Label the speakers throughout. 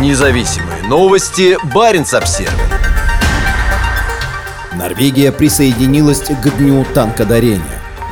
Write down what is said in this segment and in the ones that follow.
Speaker 1: Независимые новости. Барин обсерва
Speaker 2: Норвегия присоединилась к Дню танкодарения.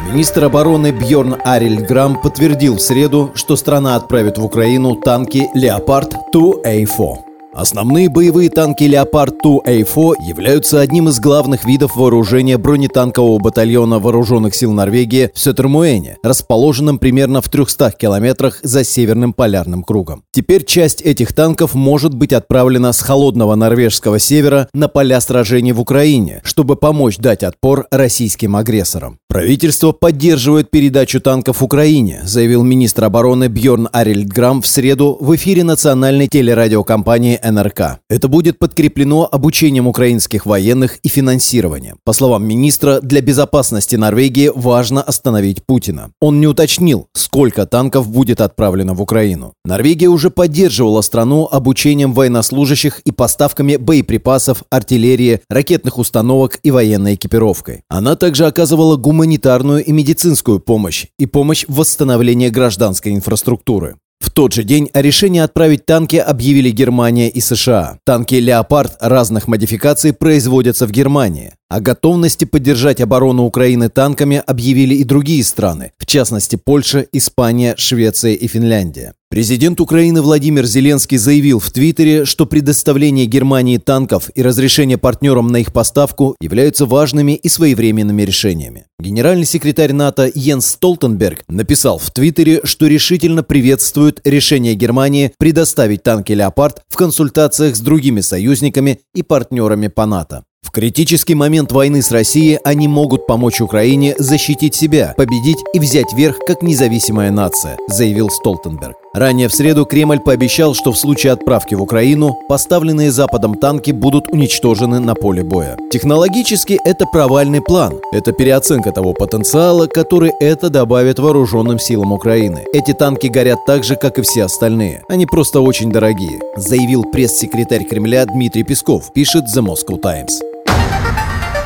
Speaker 2: Министр обороны Бьорн Арильграм подтвердил в среду, что страна отправит в Украину танки «Леопард 2A4». Основные боевые танки «Леопард-2A4» являются одним из главных видов вооружения бронетанкового батальона Вооруженных сил Норвегии в Сетермуэне, расположенном примерно в 300 километрах за Северным полярным кругом. Теперь часть этих танков может быть отправлена с холодного норвежского севера на поля сражений в Украине, чтобы помочь дать отпор российским агрессорам. Правительство поддерживает передачу танков Украине, заявил министр обороны Бьорн Арильдграм в среду в эфире национальной телерадиокомпании НРК. Это будет подкреплено обучением украинских военных и финансированием. По словам министра, для безопасности Норвегии важно остановить Путина. Он не уточнил, сколько танков будет отправлено в Украину. Норвегия уже поддерживала страну обучением военнослужащих и поставками боеприпасов, артиллерии, ракетных установок и военной экипировкой. Она также оказывала гуманитарную и медицинскую помощь и помощь в восстановлении гражданской инфраструктуры. В тот же день о решении отправить танки объявили Германия и США. Танки «Леопард» разных модификаций производятся в Германии. О готовности поддержать оборону Украины танками объявили и другие страны, в частности Польша, Испания, Швеция и Финляндия. Президент Украины Владимир Зеленский заявил в Твиттере, что предоставление Германии танков и разрешение партнерам на их поставку являются важными и своевременными решениями. Генеральный секретарь НАТО Йенс Столтенберг написал в Твиттере, что решительно приветствует решение Германии предоставить танки «Леопард» в консультациях с другими союзниками и партнерами по НАТО. В критический момент войны с Россией они могут помочь Украине защитить себя, победить и взять верх как независимая нация, заявил Столтенберг. Ранее в среду Кремль пообещал, что в случае отправки в Украину поставленные Западом танки будут уничтожены на поле боя. Технологически это провальный план. Это переоценка того потенциала, который это добавит вооруженным силам Украины. Эти танки горят так же, как и все остальные. Они просто очень дорогие, заявил пресс-секретарь Кремля Дмитрий Песков, пишет The Moscow Times.